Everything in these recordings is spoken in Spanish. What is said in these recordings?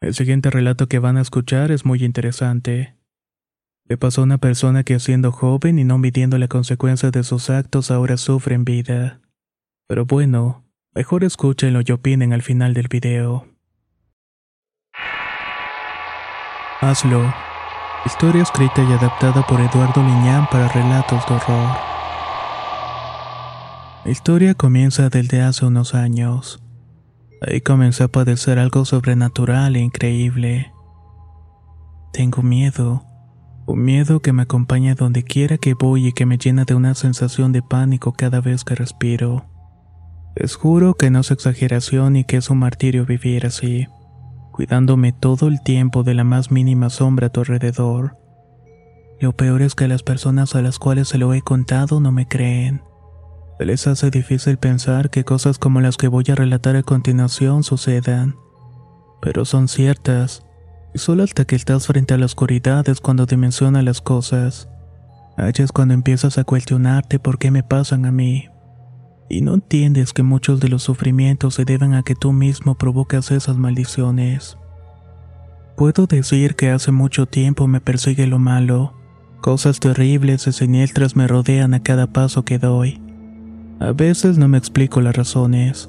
El siguiente relato que van a escuchar es muy interesante. Le pasó a una persona que siendo joven y no midiendo la consecuencia de sus actos ahora sufre en vida. Pero bueno, mejor escúchenlo y opinen al final del video. Hazlo. Historia escrita y adaptada por Eduardo Liñán para relatos de horror. La historia comienza desde hace unos años. Ahí comencé a padecer algo sobrenatural e increíble. Tengo miedo, un miedo que me acompaña donde quiera que voy y que me llena de una sensación de pánico cada vez que respiro. Les juro que no es exageración y que es un martirio vivir así, cuidándome todo el tiempo de la más mínima sombra a tu alrededor. Lo peor es que las personas a las cuales se lo he contado no me creen. Les hace difícil pensar que cosas como las que voy a relatar a continuación sucedan. Pero son ciertas, y solo hasta que estás frente a la oscuridad es cuando dimensiona las cosas. Allá es cuando empiezas a cuestionarte por qué me pasan a mí. Y no entiendes que muchos de los sufrimientos se deben a que tú mismo provocas esas maldiciones. Puedo decir que hace mucho tiempo me persigue lo malo. Cosas terribles y siniestras me rodean a cada paso que doy. A veces no me explico las razones,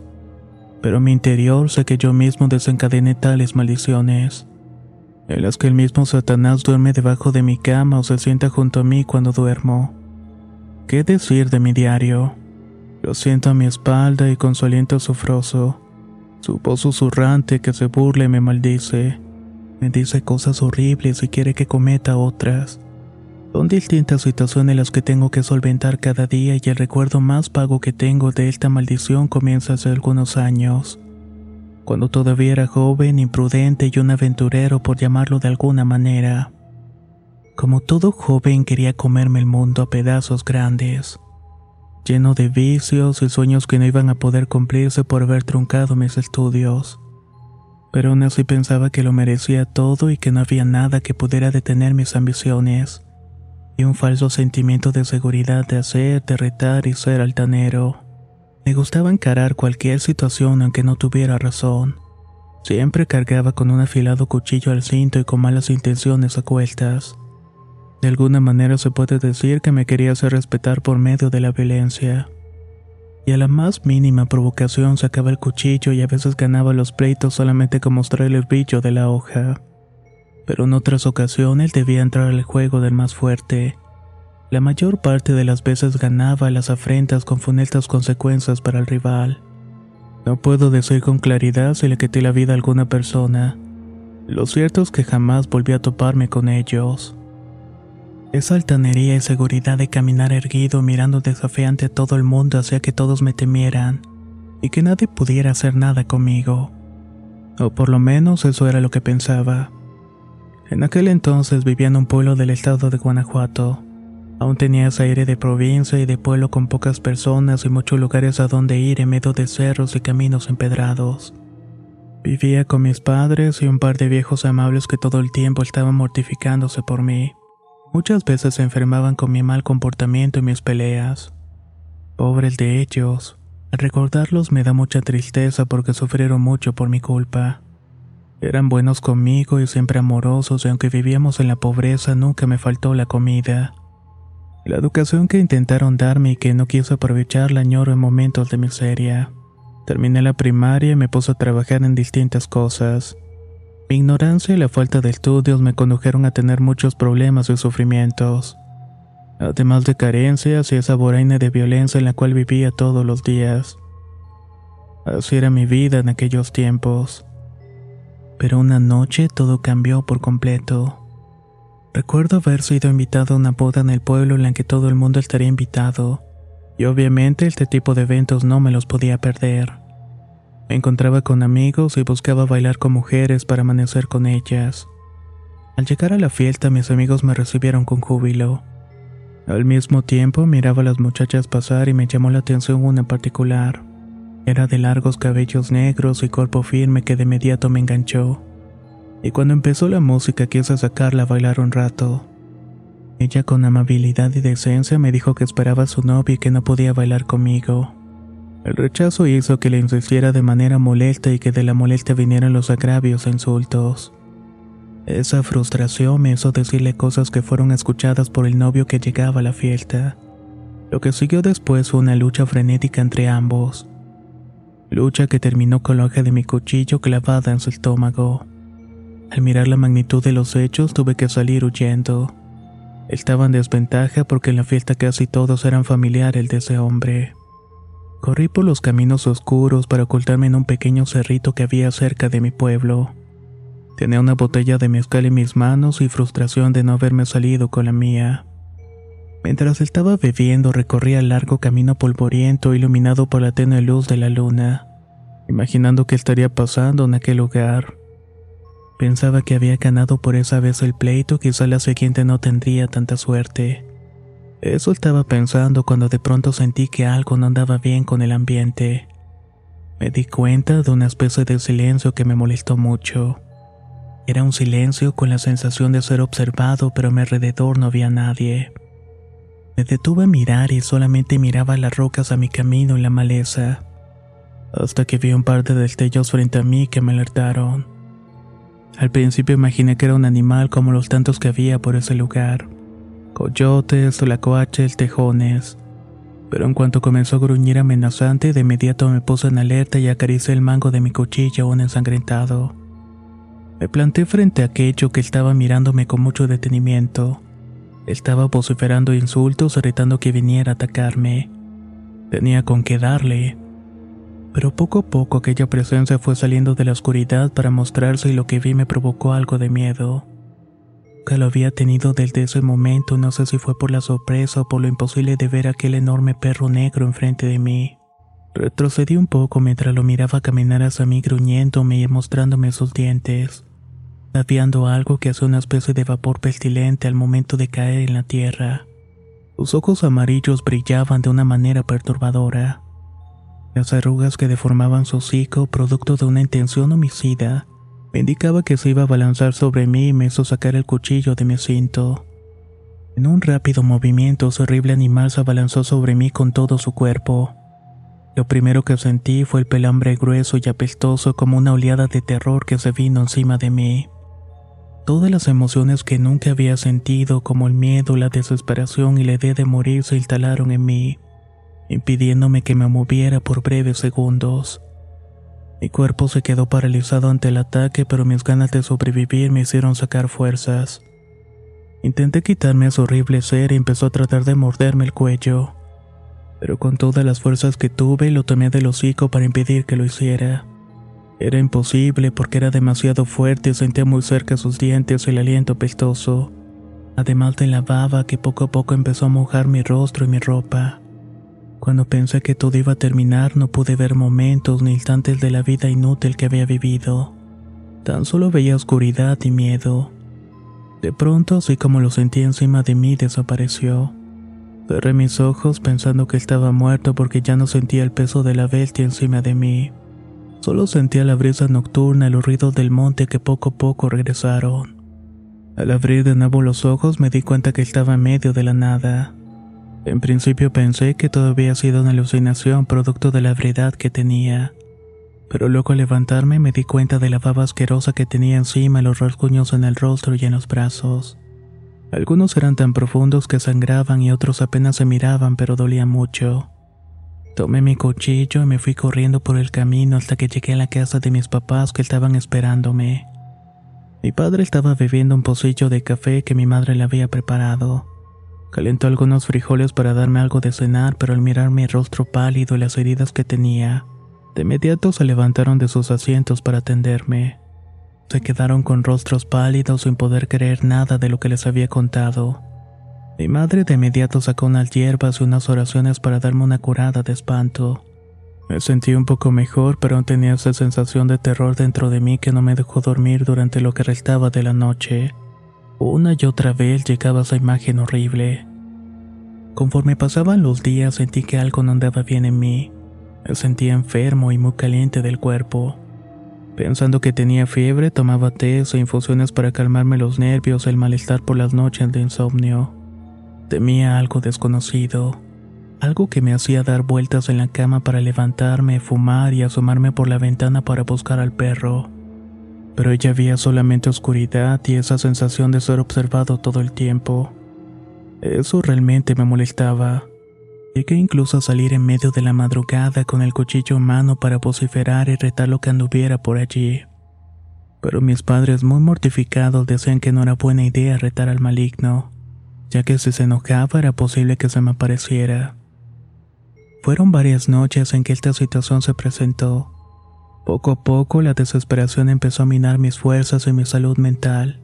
pero en mi interior sé que yo mismo desencadené tales maldiciones, en las que el mismo Satanás duerme debajo de mi cama o se sienta junto a mí cuando duermo. ¿Qué decir de mi diario? Lo siento a mi espalda y con su aliento sufroso, su voz susurrante que se burla y me maldice, me dice cosas horribles y quiere que cometa otras. Son distintas situaciones las que tengo que solventar cada día y el recuerdo más vago que tengo de esta maldición comienza hace algunos años, cuando todavía era joven, imprudente y un aventurero por llamarlo de alguna manera. Como todo joven quería comerme el mundo a pedazos grandes, lleno de vicios y sueños que no iban a poder cumplirse por haber truncado mis estudios. Pero aún así pensaba que lo merecía todo y que no había nada que pudiera detener mis ambiciones un falso sentimiento de seguridad de hacer, de retar y ser altanero. Me gustaba encarar cualquier situación aunque no tuviera razón. Siempre cargaba con un afilado cuchillo al cinto y con malas intenciones ocultas. De alguna manera se puede decir que me quería hacer respetar por medio de la violencia. Y a la más mínima provocación sacaba el cuchillo y a veces ganaba los pleitos solamente con mostrar el brillo de la hoja pero en otras ocasiones debía entrar al juego del más fuerte. La mayor parte de las veces ganaba las afrentas con funestas consecuencias para el rival. No puedo decir con claridad si le quité la vida a alguna persona. Lo cierto es que jamás volví a toparme con ellos. Esa altanería y seguridad de caminar erguido mirando desafiante a todo el mundo hacía que todos me temieran y que nadie pudiera hacer nada conmigo. O por lo menos eso era lo que pensaba. En aquel entonces vivía en un pueblo del estado de Guanajuato. Aún tenía ese aire de provincia y de pueblo con pocas personas y muchos lugares a donde ir en medio de cerros y caminos empedrados. Vivía con mis padres y un par de viejos amables que todo el tiempo estaban mortificándose por mí. Muchas veces se enfermaban con mi mal comportamiento y mis peleas. Pobres de ellos. Al recordarlos me da mucha tristeza porque sufrieron mucho por mi culpa. Eran buenos conmigo y siempre amorosos y aunque vivíamos en la pobreza nunca me faltó la comida. La educación que intentaron darme y que no quise aprovechar la añoro en momentos de miseria. Terminé la primaria y me puse a trabajar en distintas cosas. Mi ignorancia y la falta de estudios me condujeron a tener muchos problemas y sufrimientos. además de carencias y esa voraina de violencia en la cual vivía todos los días. Así era mi vida en aquellos tiempos. Pero una noche todo cambió por completo. Recuerdo haber sido invitado a una boda en el pueblo en la que todo el mundo estaría invitado, y obviamente este tipo de eventos no me los podía perder. Me encontraba con amigos y buscaba bailar con mujeres para amanecer con ellas. Al llegar a la fiesta mis amigos me recibieron con júbilo. Al mismo tiempo miraba a las muchachas pasar y me llamó la atención una particular. Era de largos cabellos negros y cuerpo firme que de inmediato me enganchó. Y cuando empezó la música quise sacarla a bailar un rato. Ella con amabilidad y decencia me dijo que esperaba a su novio y que no podía bailar conmigo. El rechazo hizo que le insistiera de manera molesta y que de la molestia vinieran los agravios e insultos. Esa frustración me hizo decirle cosas que fueron escuchadas por el novio que llegaba a la fiesta. Lo que siguió después fue una lucha frenética entre ambos. Lucha que terminó con la hoja de mi cuchillo clavada en su estómago. Al mirar la magnitud de los hechos tuve que salir huyendo. Estaba en desventaja porque en la fiesta casi todos eran familiares de ese hombre. Corrí por los caminos oscuros para ocultarme en un pequeño cerrito que había cerca de mi pueblo. Tenía una botella de mezcal en mis manos y frustración de no haberme salido con la mía. Mientras estaba bebiendo recorría el largo camino polvoriento iluminado por la tenue luz de la luna, imaginando qué estaría pasando en aquel lugar. Pensaba que había ganado por esa vez el pleito, quizá la siguiente no tendría tanta suerte. Eso estaba pensando cuando de pronto sentí que algo no andaba bien con el ambiente. Me di cuenta de una especie de silencio que me molestó mucho. Era un silencio con la sensación de ser observado, pero a mi alrededor no había nadie. Me detuve a mirar y solamente miraba las rocas a mi camino en la maleza, hasta que vi un par de destellos frente a mí que me alertaron. Al principio imaginé que era un animal como los tantos que había por ese lugar, coyotes, tlacoaches, tejones. Pero en cuanto comenzó a gruñir amenazante, de inmediato me puse en alerta y acaricié el mango de mi cuchillo aún ensangrentado. Me planté frente a aquello que estaba mirándome con mucho detenimiento. Estaba vociferando insultos, retando que viniera a atacarme. Tenía con qué darle. Pero poco a poco aquella presencia fue saliendo de la oscuridad para mostrarse y lo que vi me provocó algo de miedo. Que lo había tenido desde ese momento, no sé si fue por la sorpresa o por lo imposible de ver aquel enorme perro negro enfrente de mí. Retrocedí un poco mientras lo miraba caminar hacia mí gruñéndome y mostrándome sus dientes babeando algo que hace una especie de vapor pestilente al momento de caer en la tierra. Sus ojos amarillos brillaban de una manera perturbadora. Las arrugas que deformaban su hocico, producto de una intención homicida, me indicaba que se iba a balanzar sobre mí y me hizo sacar el cuchillo de mi cinto. En un rápido movimiento, ese horrible animal se abalanzó sobre mí con todo su cuerpo. Lo primero que sentí fue el pelambre grueso y apestoso como una oleada de terror que se vino encima de mí. Todas las emociones que nunca había sentido, como el miedo, la desesperación y la idea de morir, se instalaron en mí, impidiéndome que me moviera por breves segundos. Mi cuerpo se quedó paralizado ante el ataque, pero mis ganas de sobrevivir me hicieron sacar fuerzas. Intenté quitarme ese horrible ser y empezó a tratar de morderme el cuello, pero con todas las fuerzas que tuve lo tomé del hocico para impedir que lo hiciera. Era imposible porque era demasiado fuerte y sentía muy cerca sus dientes el aliento pestoso, además de la baba que poco a poco empezó a mojar mi rostro y mi ropa. Cuando pensé que todo iba a terminar no pude ver momentos ni instantes de la vida inútil que había vivido. Tan solo veía oscuridad y miedo. De pronto, así como lo sentí encima de mí, desapareció. Cerré mis ojos pensando que estaba muerto porque ya no sentía el peso de la bestia encima de mí. Solo sentía la brisa nocturna y los ruidos del monte que poco a poco regresaron. Al abrir de nuevo los ojos me di cuenta que estaba en medio de la nada. En principio pensé que todo había sido una alucinación producto de la ebriedad que tenía. Pero luego al levantarme me di cuenta de la baba asquerosa que tenía encima los rasguños en el rostro y en los brazos. Algunos eran tan profundos que sangraban y otros apenas se miraban pero dolían mucho. Tomé mi cuchillo y me fui corriendo por el camino hasta que llegué a la casa de mis papás que estaban esperándome. Mi padre estaba bebiendo un pocillo de café que mi madre le había preparado. Calentó algunos frijoles para darme algo de cenar, pero al mirar mi rostro pálido y las heridas que tenía, de inmediato se levantaron de sus asientos para atenderme. Se quedaron con rostros pálidos sin poder creer nada de lo que les había contado. Mi madre de inmediato sacó unas hierbas y unas oraciones para darme una curada de espanto. Me sentí un poco mejor, pero aún tenía esa sensación de terror dentro de mí que no me dejó dormir durante lo que restaba de la noche. Una y otra vez llegaba esa imagen horrible. Conforme pasaban los días sentí que algo no andaba bien en mí. Me sentía enfermo y muy caliente del cuerpo. Pensando que tenía fiebre, tomaba té o infusiones para calmarme los nervios el malestar por las noches de insomnio. Temía algo desconocido, algo que me hacía dar vueltas en la cama para levantarme, fumar y asomarme por la ventana para buscar al perro pero ella había solamente oscuridad y esa sensación de ser observado todo el tiempo. Eso realmente me molestaba. Llegué incluso a salir en medio de la madrugada con el cuchillo en mano para vociferar y retar lo que anduviera por allí. Pero mis padres muy mortificados decían que no era buena idea retar al maligno, ya que si se enojaba era posible que se me apareciera. Fueron varias noches en que esta situación se presentó poco a poco la desesperación empezó a minar mis fuerzas y mi salud mental.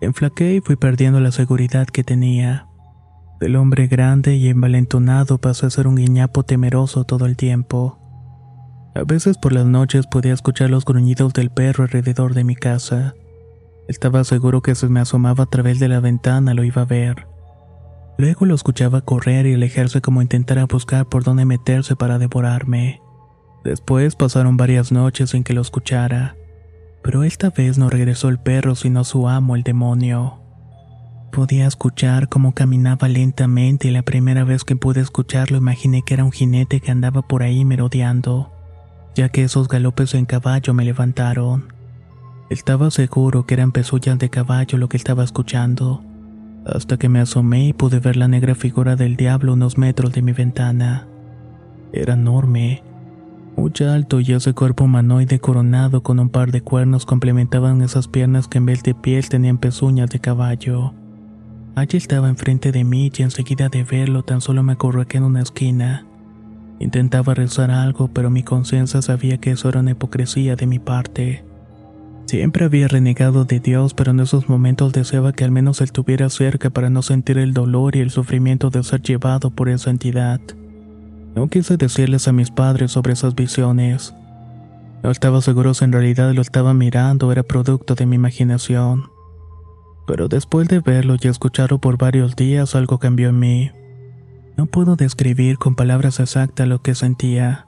Enflaqué y fui perdiendo la seguridad que tenía. Del hombre grande y envalentonado pasé a ser un guiñapo temeroso todo el tiempo. A veces por las noches podía escuchar los gruñidos del perro alrededor de mi casa. Estaba seguro que si me asomaba a través de la ventana lo iba a ver. Luego lo escuchaba correr y alejarse como intentara buscar por dónde meterse para devorarme. Después pasaron varias noches sin que lo escuchara, pero esta vez no regresó el perro sino su amo, el demonio. Podía escuchar cómo caminaba lentamente y la primera vez que pude escucharlo imaginé que era un jinete que andaba por ahí merodeando, ya que esos galopes en caballo me levantaron. Estaba seguro que eran pezuñas de caballo lo que estaba escuchando, hasta que me asomé y pude ver la negra figura del diablo unos metros de mi ventana. Era enorme, muy alto y ese cuerpo humanoide coronado con un par de cuernos complementaban esas piernas que en vez de piel tenían pezuñas de caballo. Allí estaba enfrente de mí y enseguida de verlo tan solo me acurruqué en una esquina. Intentaba rezar algo, pero mi conciencia sabía que eso era una hipocresía de mi parte. Siempre había renegado de Dios, pero en esos momentos deseaba que al menos Él estuviera cerca para no sentir el dolor y el sufrimiento de ser llevado por esa entidad. No quise decirles a mis padres sobre esas visiones. No estaba seguro si en realidad lo estaba mirando o era producto de mi imaginación. Pero después de verlo y escucharlo por varios días, algo cambió en mí. No puedo describir con palabras exactas lo que sentía.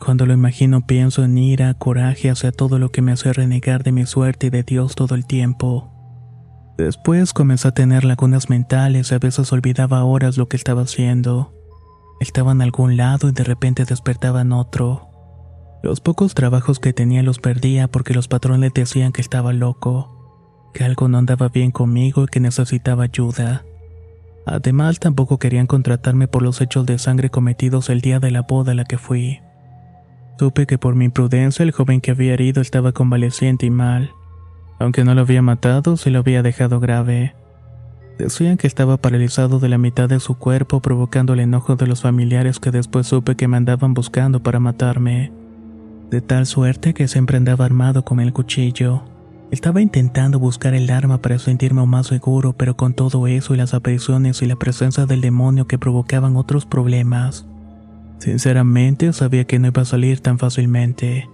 Cuando lo imagino pienso en ira, coraje hacia todo lo que me hace renegar de mi suerte y de Dios todo el tiempo. Después comencé a tener lagunas mentales y a veces olvidaba horas lo que estaba haciendo. Estaba en algún lado y de repente despertaba en otro. Los pocos trabajos que tenía los perdía porque los patrones decían que estaba loco, que algo no andaba bien conmigo y que necesitaba ayuda. Además, tampoco querían contratarme por los hechos de sangre cometidos el día de la boda a la que fui. Supe que por mi imprudencia el joven que había herido estaba convaleciente y mal. Aunque no lo había matado, se lo había dejado grave. Decían que estaba paralizado de la mitad de su cuerpo, provocando el enojo de los familiares que después supe que me andaban buscando para matarme. De tal suerte que siempre andaba armado con el cuchillo. Estaba intentando buscar el arma para sentirme más seguro, pero con todo eso y las apariciones y la presencia del demonio que provocaban otros problemas, Sinceramente sabía que no iba a salir tan fácilmente.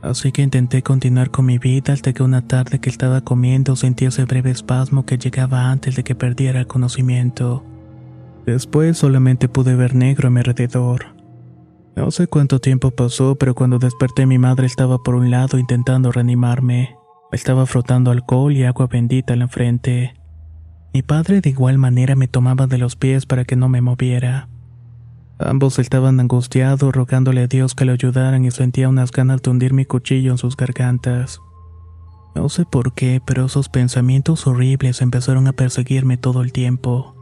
Así que intenté continuar con mi vida hasta que una tarde que estaba comiendo sentí ese breve espasmo que llegaba antes de que perdiera el conocimiento. Después solamente pude ver negro a mi alrededor. No sé cuánto tiempo pasó, pero cuando desperté mi madre estaba por un lado intentando reanimarme. Estaba frotando alcohol y agua bendita en la frente. Mi padre de igual manera me tomaba de los pies para que no me moviera. Ambos estaban angustiados, rogándole a Dios que lo ayudaran y sentía unas ganas de hundir mi cuchillo en sus gargantas. No sé por qué, pero esos pensamientos horribles empezaron a perseguirme todo el tiempo.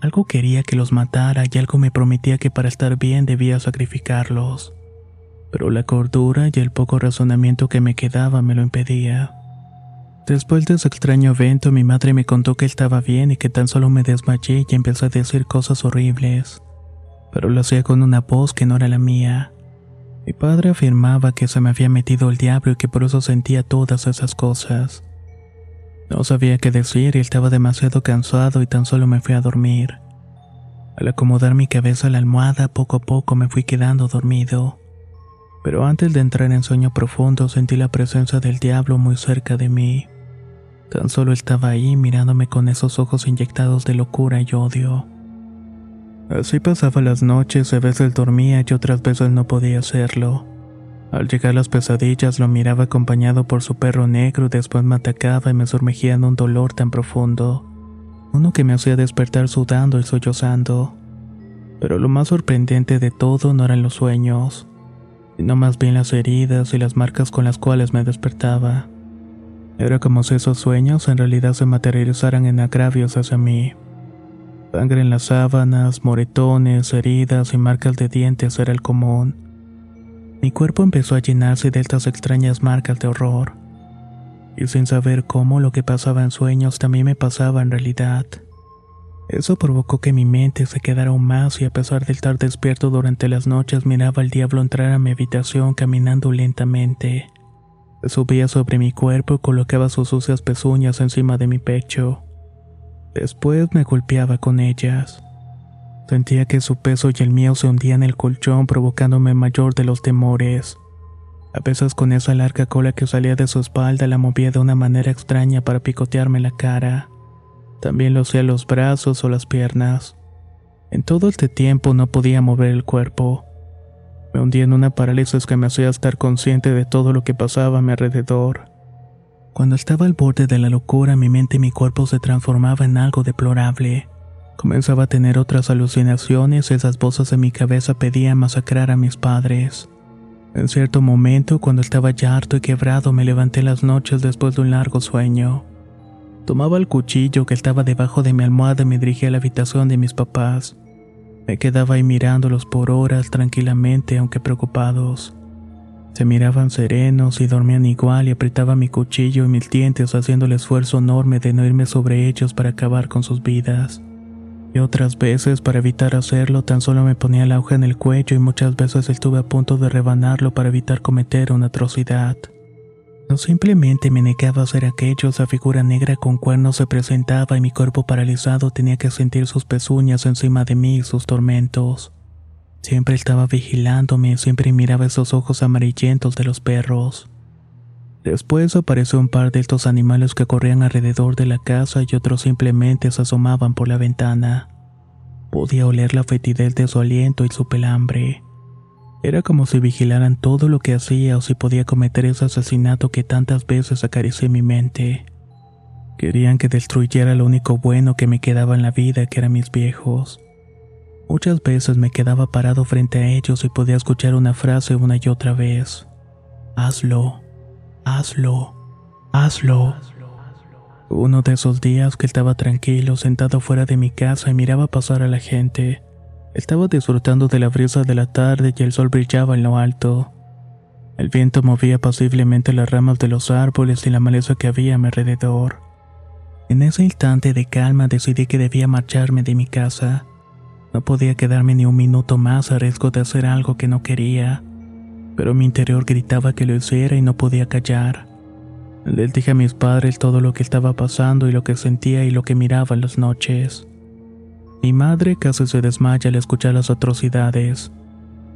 Algo quería que los matara y algo me prometía que para estar bien debía sacrificarlos. Pero la cordura y el poco razonamiento que me quedaba me lo impedía. Después de ese extraño evento, mi madre me contó que estaba bien y que tan solo me desmayé y empecé a decir cosas horribles pero lo hacía con una voz que no era la mía. Mi padre afirmaba que se me había metido el diablo y que por eso sentía todas esas cosas. No sabía qué decir y estaba demasiado cansado y tan solo me fui a dormir. Al acomodar mi cabeza a la almohada, poco a poco me fui quedando dormido. Pero antes de entrar en sueño profundo sentí la presencia del diablo muy cerca de mí. Tan solo estaba ahí mirándome con esos ojos inyectados de locura y odio. Así pasaba las noches, a veces dormía y otras veces no podía hacerlo. Al llegar las pesadillas lo miraba acompañado por su perro negro y después me atacaba y me sumergía en un dolor tan profundo, uno que me hacía despertar sudando y sollozando. Pero lo más sorprendente de todo no eran los sueños, sino más bien las heridas y las marcas con las cuales me despertaba. Era como si esos sueños en realidad se materializaran en agravios hacia mí. Sangre en las sábanas, moretones, heridas y marcas de dientes era el común. Mi cuerpo empezó a llenarse de estas extrañas marcas de horror. Y sin saber cómo lo que pasaba en sueños también me pasaba en realidad. Eso provocó que mi mente se quedara aún más y a pesar de estar despierto durante las noches miraba al diablo entrar a mi habitación caminando lentamente. Subía sobre mi cuerpo y colocaba sus sucias pezuñas encima de mi pecho. Después me golpeaba con ellas. Sentía que su peso y el mío se hundían en el colchón provocándome mayor de los temores. A veces con esa larga cola que salía de su espalda la movía de una manera extraña para picotearme la cara. También lo hacía los brazos o las piernas. En todo este tiempo no podía mover el cuerpo. Me hundía en una parálisis que me hacía estar consciente de todo lo que pasaba a mi alrededor. Cuando estaba al borde de la locura, mi mente y mi cuerpo se transformaba en algo deplorable. Comenzaba a tener otras alucinaciones esas voces en mi cabeza pedían masacrar a mis padres. En cierto momento, cuando estaba ya harto y quebrado, me levanté las noches después de un largo sueño. Tomaba el cuchillo que estaba debajo de mi almohada y me dirigí a la habitación de mis papás. Me quedaba ahí mirándolos por horas tranquilamente, aunque preocupados. Se miraban serenos y dormían igual y apretaba mi cuchillo y mis dientes haciendo el esfuerzo enorme de no irme sobre ellos para acabar con sus vidas. Y otras veces, para evitar hacerlo, tan solo me ponía la hoja en el cuello y muchas veces estuve a punto de rebanarlo para evitar cometer una atrocidad. No simplemente me negaba a hacer aquello, esa figura negra con cuernos se presentaba y mi cuerpo paralizado tenía que sentir sus pezuñas encima de mí y sus tormentos. Siempre estaba vigilándome, siempre miraba esos ojos amarillentos de los perros. Después apareció un par de estos animales que corrían alrededor de la casa y otros simplemente se asomaban por la ventana. Podía oler la fetidez de su aliento y su pelambre. Era como si vigilaran todo lo que hacía o si podía cometer ese asesinato que tantas veces acaricié mi mente. Querían que destruyera lo único bueno que me quedaba en la vida, que eran mis viejos. Muchas veces me quedaba parado frente a ellos y podía escuchar una frase una y otra vez. Hazlo. Hazlo, hazlo. Uno de esos días que estaba tranquilo, sentado fuera de mi casa y miraba pasar a la gente. Estaba disfrutando de la brisa de la tarde y el sol brillaba en lo alto. El viento movía pasiblemente las ramas de los árboles y la maleza que había a mi alrededor. En ese instante de calma decidí que debía marcharme de mi casa. No podía quedarme ni un minuto más a riesgo de hacer algo que no quería pero mi interior gritaba que lo hiciera y no podía callar. Les dije a mis padres todo lo que estaba pasando y lo que sentía y lo que miraba las noches. Mi madre casi se desmaya al escuchar las atrocidades.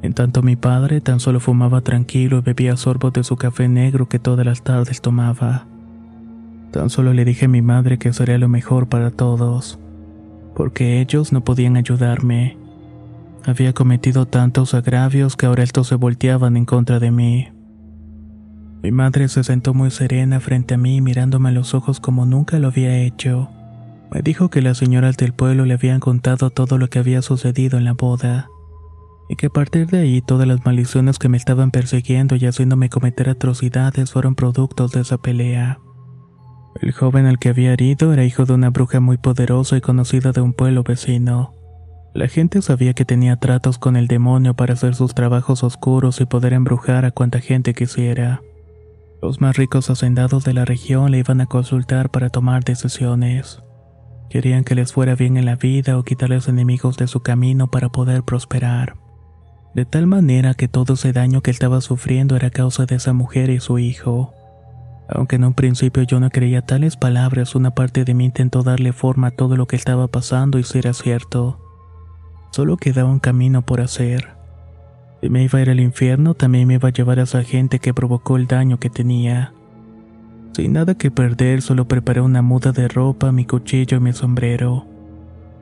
En tanto mi padre tan solo fumaba tranquilo y bebía sorbos de su café negro que todas las tardes tomaba. Tan solo le dije a mi madre que sería lo mejor para todos, porque ellos no podían ayudarme. Había cometido tantos agravios que ahora estos se volteaban en contra de mí. Mi madre se sentó muy serena frente a mí mirándome a los ojos como nunca lo había hecho. Me dijo que las señoras del pueblo le habían contado todo lo que había sucedido en la boda, y que a partir de ahí todas las maldiciones que me estaban persiguiendo y haciéndome cometer atrocidades fueron productos de esa pelea. El joven al que había herido era hijo de una bruja muy poderosa y conocida de un pueblo vecino. La gente sabía que tenía tratos con el demonio para hacer sus trabajos oscuros y poder embrujar a cuanta gente quisiera. Los más ricos hacendados de la región le iban a consultar para tomar decisiones. Querían que les fuera bien en la vida o quitarles enemigos de su camino para poder prosperar. De tal manera que todo ese daño que estaba sufriendo era causa de esa mujer y su hijo. Aunque en un principio yo no creía tales palabras, una parte de mí intentó darle forma a todo lo que estaba pasando y si era cierto. Solo quedaba un camino por hacer. Si me iba a ir al infierno, también me iba a llevar a esa gente que provocó el daño que tenía. Sin nada que perder, solo preparé una muda de ropa, mi cuchillo y mi sombrero.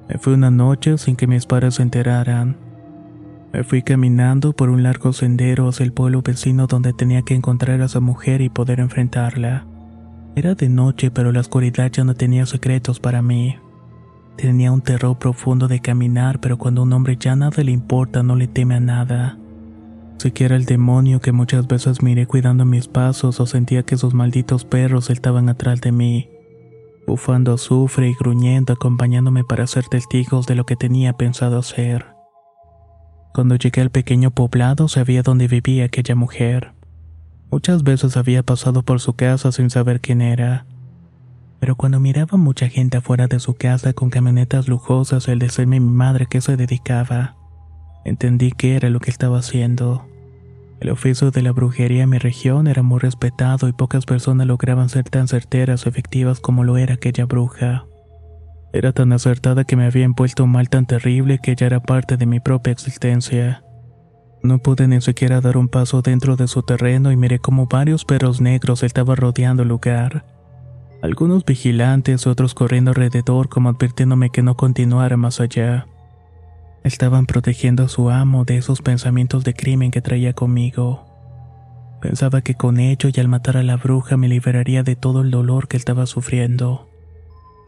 Me fui una noche sin que mis padres se enteraran. Me fui caminando por un largo sendero hacia el pueblo vecino donde tenía que encontrar a esa mujer y poder enfrentarla. Era de noche, pero la oscuridad ya no tenía secretos para mí. Tenía un terror profundo de caminar, pero cuando a un hombre ya nada le importa, no le teme a nada. Siquiera el demonio que muchas veces miré cuidando mis pasos o sentía que esos malditos perros estaban atrás de mí, bufando azufre y gruñendo acompañándome para ser testigos de lo que tenía pensado hacer. Cuando llegué al pequeño poblado sabía dónde vivía aquella mujer. Muchas veces había pasado por su casa sin saber quién era pero cuando miraba mucha gente afuera de su casa con camionetas lujosas el decirme mi madre que se dedicaba, entendí que era lo que estaba haciendo. El oficio de la brujería en mi región era muy respetado y pocas personas lograban ser tan certeras o efectivas como lo era aquella bruja. Era tan acertada que me había un mal tan terrible que ya era parte de mi propia existencia. No pude ni siquiera dar un paso dentro de su terreno y miré como varios perros negros estaban rodeando el lugar algunos vigilantes, otros corriendo alrededor como advirtiéndome que no continuara más allá. Estaban protegiendo a su amo de esos pensamientos de crimen que traía conmigo. Pensaba que con ello y al matar a la bruja me liberaría de todo el dolor que estaba sufriendo.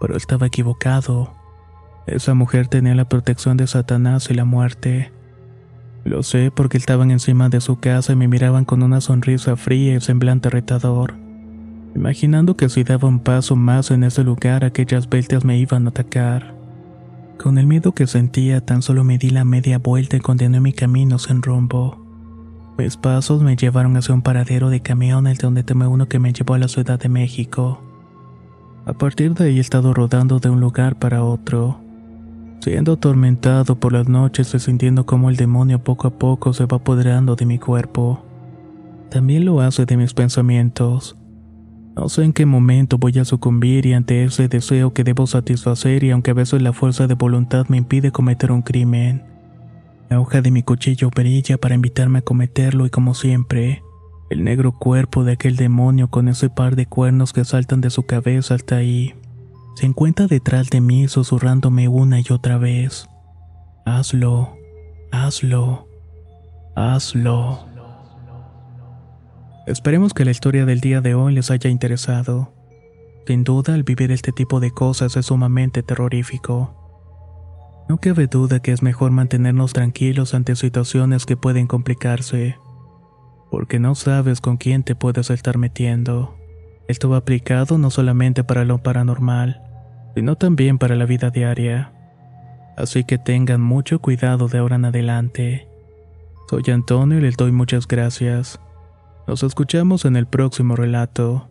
Pero estaba equivocado. Esa mujer tenía la protección de Satanás y la muerte. Lo sé porque estaban encima de su casa y me miraban con una sonrisa fría y semblante retador imaginando que si daba un paso más en ese lugar aquellas bestias me iban a atacar. Con el miedo que sentía, tan solo me di la media vuelta y continué mi camino sin rumbo. Mis pasos me llevaron hacia un paradero de camiones donde tomé uno que me llevó a la Ciudad de México. A partir de ahí he estado rodando de un lugar para otro, siendo atormentado por las noches y sintiendo como el demonio poco a poco se va apoderando de mi cuerpo. También lo hace de mis pensamientos. No sé en qué momento voy a sucumbir y ante ese deseo que debo satisfacer y aunque a veces la fuerza de voluntad me impide cometer un crimen. La hoja de mi cuchillo brilla para invitarme a cometerlo y como siempre, el negro cuerpo de aquel demonio con ese par de cuernos que saltan de su cabeza hasta ahí, se encuentra detrás de mí susurrándome una y otra vez. Hazlo, hazlo, hazlo. Esperemos que la historia del día de hoy les haya interesado. Sin duda, el vivir este tipo de cosas es sumamente terrorífico. No cabe duda que es mejor mantenernos tranquilos ante situaciones que pueden complicarse, porque no sabes con quién te puedes estar metiendo. Esto va aplicado no solamente para lo paranormal, sino también para la vida diaria. Así que tengan mucho cuidado de ahora en adelante. Soy Antonio y les doy muchas gracias. Nos escuchamos en el próximo relato.